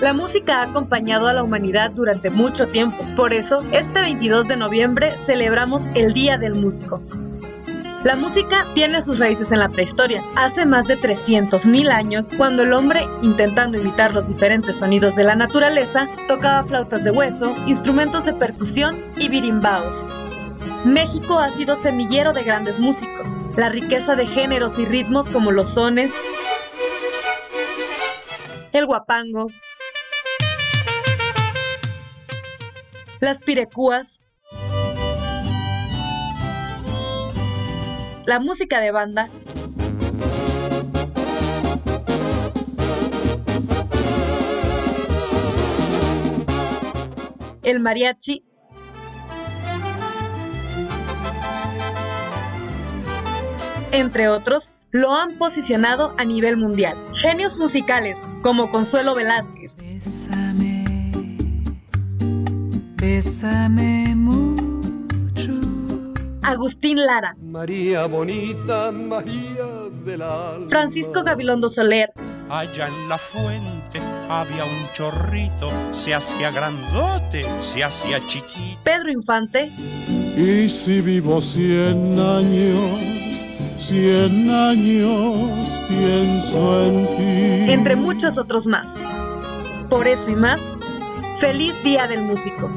La música ha acompañado a la humanidad durante mucho tiempo. Por eso, este 22 de noviembre celebramos el Día del Músico. La música tiene sus raíces en la prehistoria, hace más de 300.000 años, cuando el hombre, intentando imitar los diferentes sonidos de la naturaleza, tocaba flautas de hueso, instrumentos de percusión y birimbaos. México ha sido semillero de grandes músicos. La riqueza de géneros y ritmos como los sones, el guapango, las pirecúas, la música de banda, el mariachi, entre otros, lo han posicionado a nivel mundial. Genios musicales como Consuelo Velázquez, Bésame mucho. Agustín Lara, María bonita, María del alma. Francisco Gabilondo Soler, Allá en la fuente había un chorrito, se hacía grandote, se hacía chiquito. Pedro Infante, Y si vivo cien años, cien años pienso en ti. entre muchos otros más. Por eso y más, feliz Día del Músico.